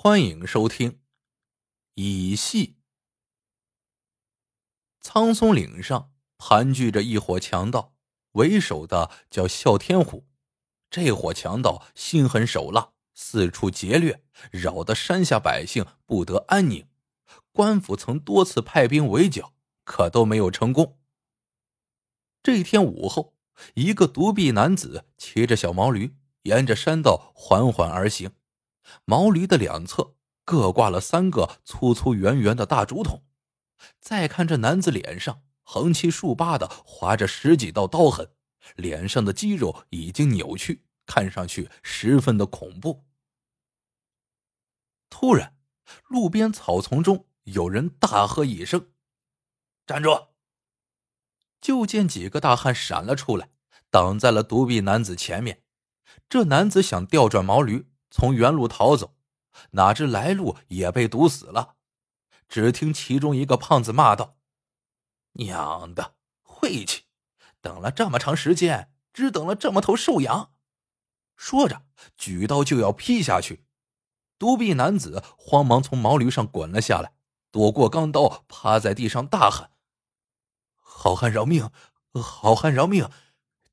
欢迎收听乙戏。苍松岭上盘踞着一伙强盗，为首的叫哮天虎。这伙强盗心狠手辣，四处劫掠，扰得山下百姓不得安宁。官府曾多次派兵围剿，可都没有成功。这一天午后，一个独臂男子骑着小毛驴，沿着山道缓缓而行。毛驴的两侧各挂了三个粗粗圆圆的大竹筒，再看这男子脸上横七竖八的划着十几道刀痕，脸上的肌肉已经扭曲，看上去十分的恐怖。突然，路边草丛中有人大喝一声：“站住！”就见几个大汉闪了出来，挡在了独臂男子前面。这男子想调转毛驴。从原路逃走，哪知来路也被堵死了。只听其中一个胖子骂道：“娘的，晦气！等了这么长时间，只等了这么头瘦羊。”说着，举刀就要劈下去。独臂男子慌忙从毛驴上滚了下来，躲过钢刀，趴在地上大喊：“好汉饶命！好汉饶命！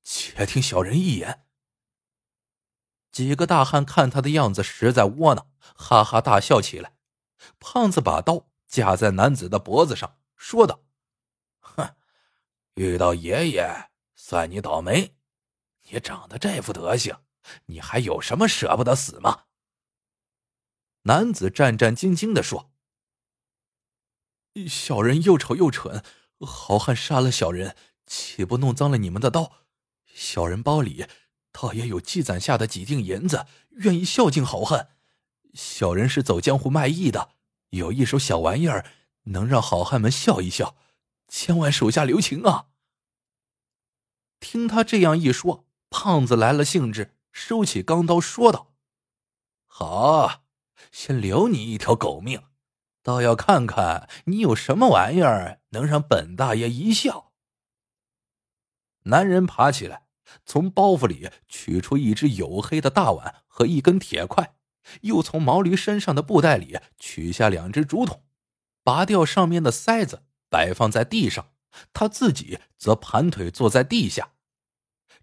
且听小人一言。”几个大汉看他的样子实在窝囊，哈哈大笑起来。胖子把刀架在男子的脖子上，说道：“哼，遇到爷爷算你倒霉。你长得这副德行，你还有什么舍不得死吗？”男子战战兢兢的说：“小人又丑又蠢，好汉杀了小人，岂不弄脏了你们的刀？小人包里……”倒也有积攒下的几锭银子，愿意孝敬好汉。小人是走江湖卖艺的，有一手小玩意儿，能让好汉们笑一笑，千万手下留情啊！听他这样一说，胖子来了兴致，收起钢刀，说道：“好，先留你一条狗命，倒要看看你有什么玩意儿能让本大爷一笑。”男人爬起来。从包袱里取出一只黝黑的大碗和一根铁块，又从毛驴身上的布袋里取下两只竹筒，拔掉上面的塞子，摆放在地上。他自己则盘腿坐在地下。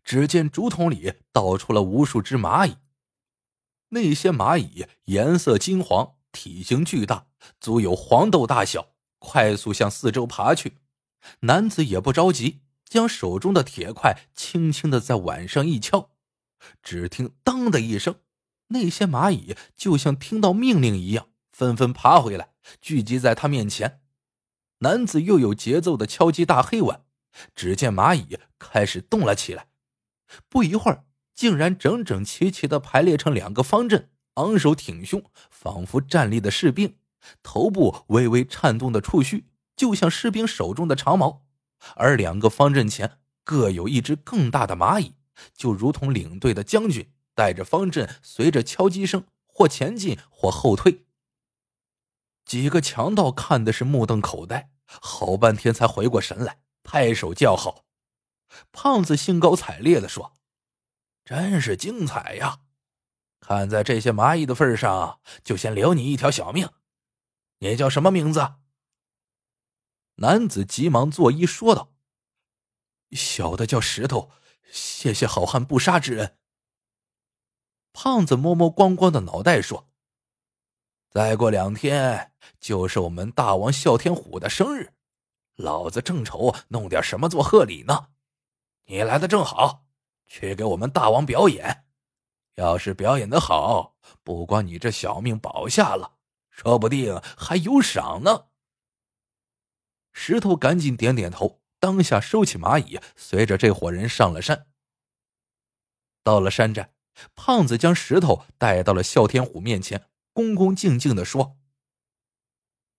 只见竹筒里倒出了无数只蚂蚁，那些蚂蚁颜色金黄，体型巨大，足有黄豆大小，快速向四周爬去。男子也不着急。将手中的铁块轻轻的在碗上一敲，只听“当”的一声，那些蚂蚁就像听到命令一样，纷纷爬回来，聚集在他面前。男子又有节奏的敲击大黑碗，只见蚂蚁开始动了起来，不一会儿，竟然整整齐齐的排列成两个方阵，昂首挺胸，仿佛站立的士兵，头部微微颤动的触须，就像士兵手中的长矛。而两个方阵前各有一只更大的蚂蚁，就如同领队的将军带着方阵，随着敲击声或前进或后退。几个强盗看的是目瞪口呆，好半天才回过神来，拍手叫好。胖子兴高采烈的说：“真是精彩呀！看在这些蚂蚁的份上，就先留你一条小命。你叫什么名字？”男子急忙作揖说道：“小的叫石头，谢谢好汉不杀之恩。”胖子摸摸光光的脑袋说：“再过两天就是我们大王哮天虎的生日，老子正愁弄点什么做贺礼呢。你来的正好，去给我们大王表演。要是表演的好，不光你这小命保下了，说不定还有赏呢。”石头赶紧点点头，当下收起蚂蚁，随着这伙人上了山。到了山寨，胖子将石头带到了哮天虎面前，恭恭敬敬的说：“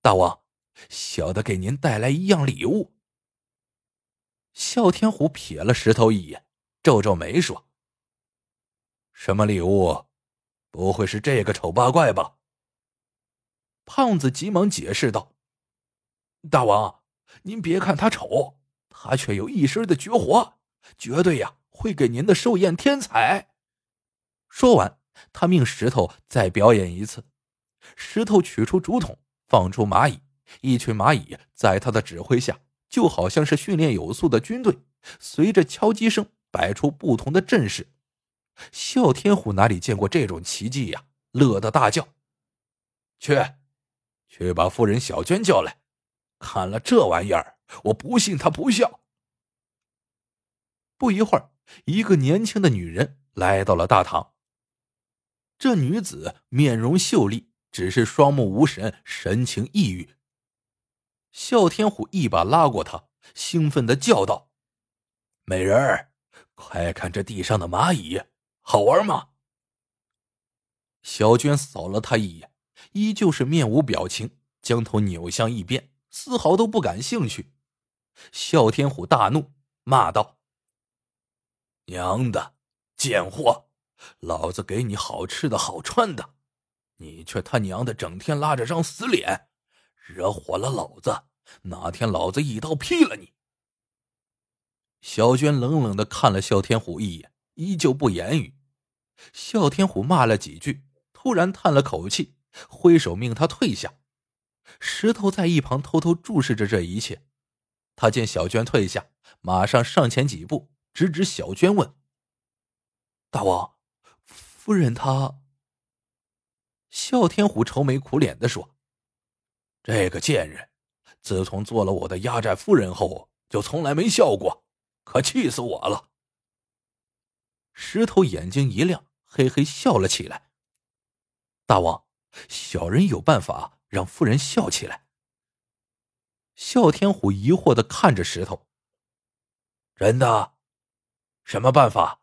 大王，小的给您带来一样礼物。”哮天虎瞥了石头一眼，皱皱眉说：“什么礼物？不会是这个丑八怪吧？”胖子急忙解释道：“大王。”您别看他丑，他却有一身的绝活，绝对呀会给您的寿宴添彩。说完，他命石头再表演一次。石头取出竹筒，放出蚂蚁，一群蚂蚁在他的指挥下，就好像是训练有素的军队，随着敲击声摆出不同的阵势。哮天虎哪里见过这种奇迹呀？乐得大叫：“去，去把夫人小娟叫来！看了这玩意儿，我不信他不笑。”不一会儿，一个年轻的女人来到了大堂。这女子面容秀丽，只是双目无神，神情抑郁。哮天虎一把拉过她，兴奋的叫道：“美人儿，快看这地上的蚂蚁，好玩吗？”小娟扫了他一眼，依旧是面无表情，将头扭向一边，丝毫都不感兴趣。哮天虎大怒，骂道：“娘的，贱货！老子给你好吃的好穿的，你却他娘的整天拉着张死脸，惹火了老子，哪天老子一刀劈了你！”小娟冷冷的看了哮天虎一眼，依旧不言语。哮天虎骂了几句。突然叹了口气，挥手命他退下。石头在一旁偷偷注视着这一切。他见小娟退下，马上上前几步，指指小娟问：“大王，夫人她？”哮天虎愁眉苦脸的说：“这个贱人，自从做了我的压寨夫人后，就从来没笑过，可气死我了。”石头眼睛一亮，嘿嘿笑了起来。大王，小人有办法让夫人笑起来。哮天虎疑惑的看着石头。真的？什么办法？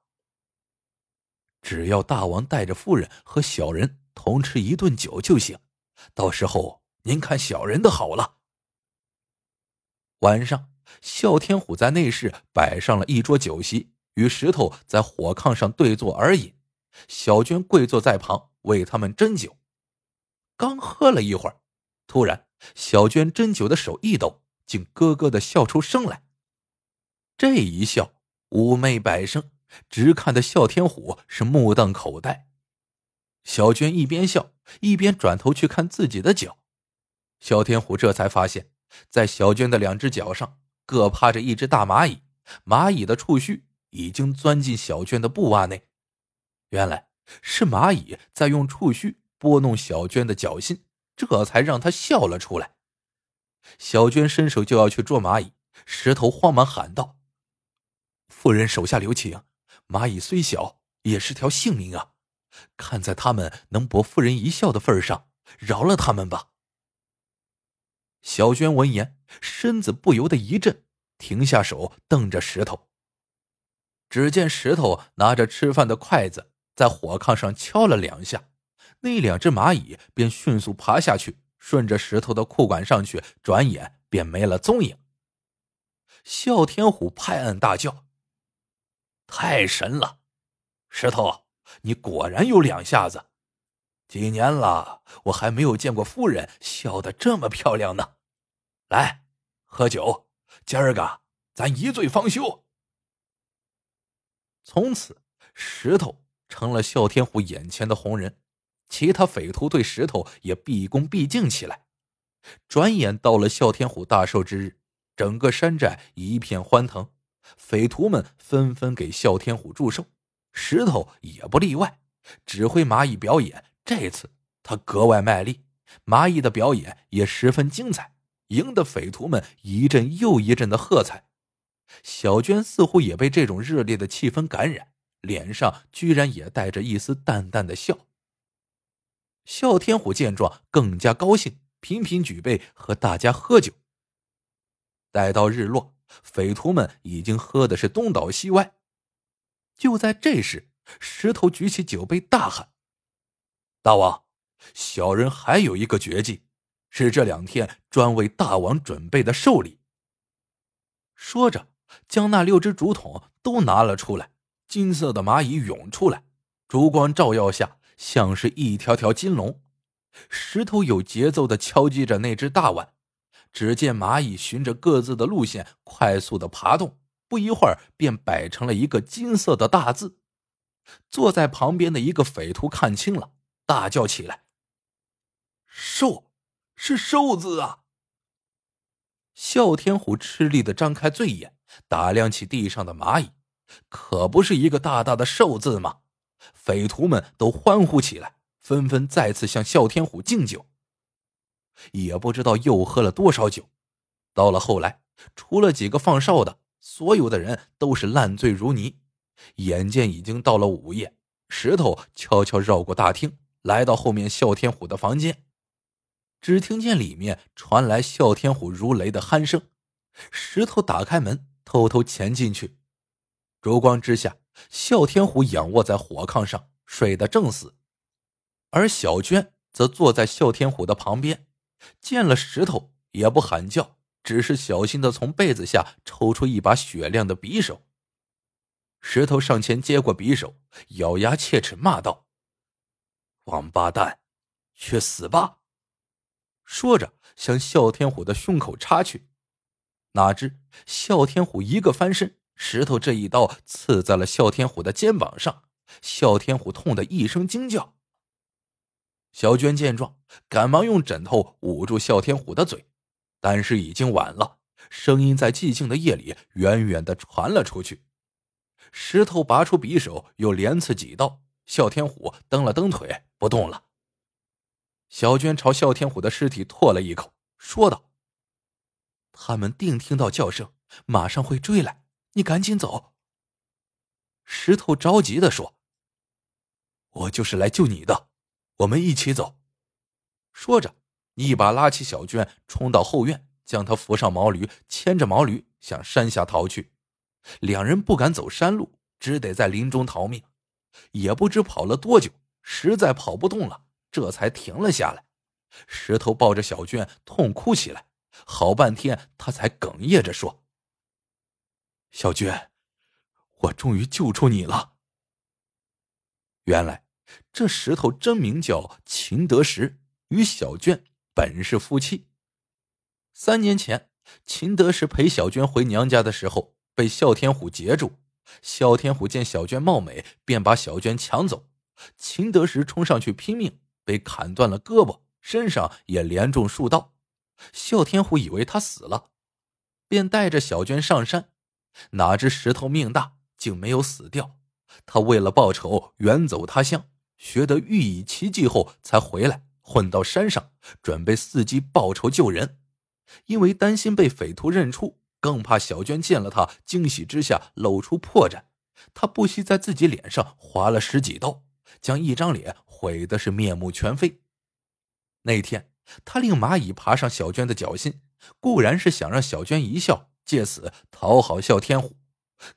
只要大王带着夫人和小人同吃一顿酒就行。到时候您看小人的好了。晚上，哮天虎在内室摆上了一桌酒席，与石头在火炕上对坐而饮。小娟跪坐在旁。为他们斟酒，刚喝了一会儿，突然小娟针灸的手一抖，竟咯咯的笑出声来。这一笑妩媚百生，直看得哮天虎是目瞪口呆。小娟一边笑一边转头去看自己的脚，哮天虎这才发现，在小娟的两只脚上各趴着一只大蚂蚁，蚂蚁的触须已经钻进小娟的布袜内。原来。是蚂蚁在用触须拨弄小娟的脚心，这才让他笑了出来。小娟伸手就要去捉蚂蚁，石头慌忙喊道：“夫人手下留情，蚂蚁虽小，也是条性命啊！看在他们能博夫人一笑的份上，饶了他们吧。”小娟闻言，身子不由得一震，停下手，瞪着石头。只见石头拿着吃饭的筷子。在火炕上敲了两下，那两只蚂蚁便迅速爬下去，顺着石头的裤管上去，转眼便没了踪影。哮天虎拍案大叫：“太神了！石头，你果然有两下子！几年了，我还没有见过夫人笑得这么漂亮呢。来，喝酒，今儿个咱一醉方休。”从此，石头。成了哮天虎眼前的红人，其他匪徒对石头也毕恭毕敬起来。转眼到了哮天虎大寿之日，整个山寨一片欢腾，匪徒们纷纷给哮天虎祝寿，石头也不例外，指挥蚂蚁表演。这次他格外卖力，蚂蚁的表演也十分精彩，赢得匪徒们一阵又一阵的喝彩。小娟似乎也被这种热烈的气氛感染。脸上居然也带着一丝淡淡的笑。哮天虎见状更加高兴，频频举杯和大家喝酒。待到日落，匪徒们已经喝的是东倒西歪。就在这时，石头举起酒杯，大喊：“大王，小人还有一个绝技，是这两天专为大王准备的寿礼。”说着，将那六只竹筒都拿了出来。金色的蚂蚁涌出来，烛光照耀下，像是一条条金龙。石头有节奏的敲击着那只大碗，只见蚂蚁循着各自的路线快速的爬动，不一会儿便摆成了一个金色的大字。坐在旁边的一个匪徒看清了，大叫起来：“兽，是兽字啊！哮天虎吃力的张开醉眼，打量起地上的蚂蚁，可不是一个大大的兽字吗？匪徒们都欢呼起来，纷纷再次向哮天虎敬酒。也不知道又喝了多少酒，到了后来，除了几个放哨的，所有的人都是烂醉如泥。眼见已经到了午夜，石头悄悄绕过大厅，来到后面哮天虎的房间。只听见里面传来哮天虎如雷的鼾声。石头打开门，偷偷潜进去。烛光之下，哮天虎仰卧在火炕上，睡得正死，而小娟则坐在哮天虎的旁边。见了石头也不喊叫，只是小心的从被子下抽出一把雪亮的匕首。石头上前接过匕首，咬牙切齿骂道：“王八蛋，去死吧！”说着向哮天虎的胸口插去。哪知哮天虎一个翻身，石头这一刀刺在了哮天虎的肩膀上，哮天虎痛得一声惊叫。小娟见状，赶忙用枕头捂住哮天虎的嘴，但是已经晚了，声音在寂静的夜里远远的传了出去。石头拔出匕首，又连刺几刀，哮天虎蹬了蹬腿，不动了。小娟朝哮天虎的尸体唾了一口，说道：“他们定听到叫声，马上会追来，你赶紧走。”石头着急的说：“我就是来救你的。”我们一起走，说着，一把拉起小娟，冲到后院，将她扶上毛驴，牵着毛驴向山下逃去。两人不敢走山路，只得在林中逃命。也不知跑了多久，实在跑不动了，这才停了下来。石头抱着小娟痛哭起来，好半天，他才哽咽着说：“小娟，我终于救出你了。”原来。这石头真名叫秦德石，与小娟本是夫妻。三年前，秦德石陪小娟回娘家的时候，被哮天虎截住。哮天虎见小娟貌美，便把小娟抢走。秦德石冲上去拼命，被砍断了胳膊，身上也连中数刀。哮天虎以为他死了，便带着小娟上山。哪知石头命大，竟没有死掉。他为了报仇，远走他乡。学得御以奇技后，才回来混到山上，准备伺机报仇救人。因为担心被匪徒认出，更怕小娟见了他惊喜之下露出破绽，他不惜在自己脸上划了十几刀，将一张脸毁的是面目全非。那天，他令蚂蚁爬上小娟的脚心，固然是想让小娟一笑，借此讨好哮天虎；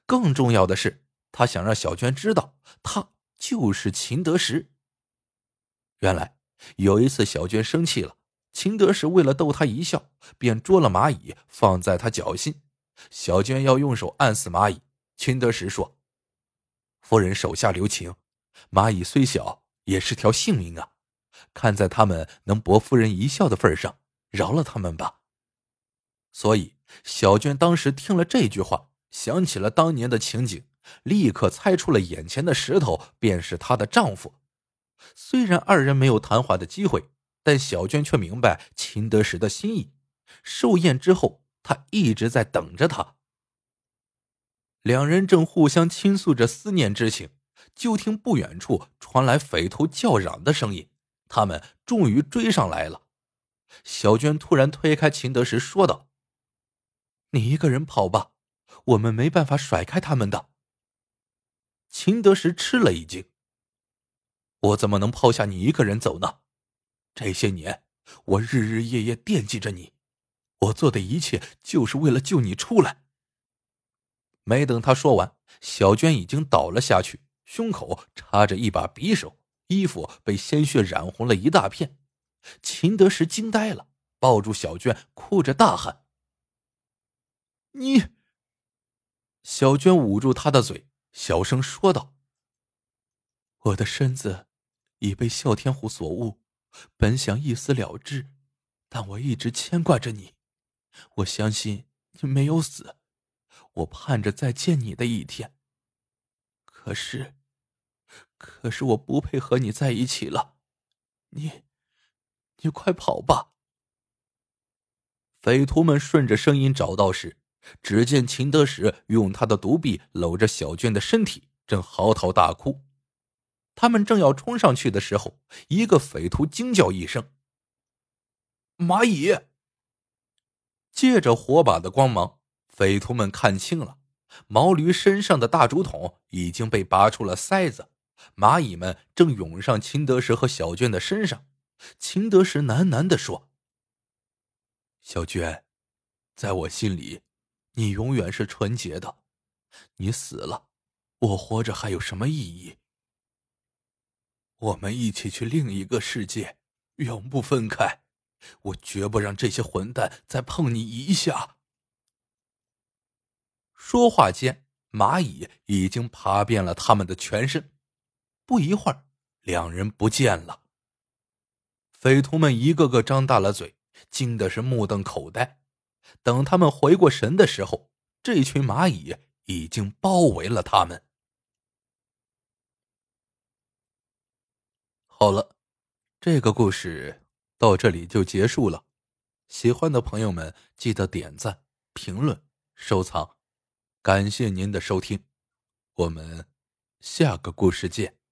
更重要的是，他想让小娟知道他。就是秦德石。原来有一次，小娟生气了，秦德石为了逗她一笑，便捉了蚂蚁放在她脚心。小娟要用手按死蚂蚁，秦德石说：“夫人手下留情，蚂蚁虽小，也是条性命啊！看在他们能博夫人一笑的份上，饶了他们吧。”所以，小娟当时听了这句话，想起了当年的情景。立刻猜出了眼前的石头便是她的丈夫。虽然二人没有谈话的机会，但小娟却明白秦德石的心意。寿宴之后，他一直在等着她。两人正互相倾诉着思念之情，就听不远处传来匪徒叫嚷的声音。他们终于追上来了。小娟突然推开秦德石，说道：“你一个人跑吧，我们没办法甩开他们的。”秦德石吃了一惊：“我怎么能抛下你一个人走呢？这些年，我日日夜夜惦记着你，我做的一切就是为了救你出来。”没等他说完，小娟已经倒了下去，胸口插着一把匕首，衣服被鲜血染红了一大片。秦德石惊呆了，抱住小娟，哭着大喊：“你！”小娟捂住他的嘴。小声说道：“我的身子已被哮天虎所误，本想一死了之，但我一直牵挂着你。我相信你没有死，我盼着再见你的一天。可是，可是我不配和你在一起了。你，你快跑吧！匪徒们顺着声音找到时，只见秦德时用他的独臂搂着小娟的身体，正嚎啕大哭。他们正要冲上去的时候，一个匪徒惊叫一声：“蚂蚁！”借着火把的光芒，匪徒们看清了，毛驴身上的大竹筒已经被拔出了塞子，蚂蚁们正涌上秦德时和小娟的身上。秦德时喃喃的说。小娟，在我心里，你永远是纯洁的。你死了，我活着还有什么意义？我们一起去另一个世界，永不分开。我绝不让这些混蛋再碰你一下。说话间，蚂蚁已经爬遍了他们的全身。不一会儿，两人不见了。匪徒们一个个张大了嘴。惊的是目瞪口呆，等他们回过神的时候，这群蚂蚁已经包围了他们。好了，这个故事到这里就结束了。喜欢的朋友们记得点赞、评论、收藏，感谢您的收听，我们下个故事见。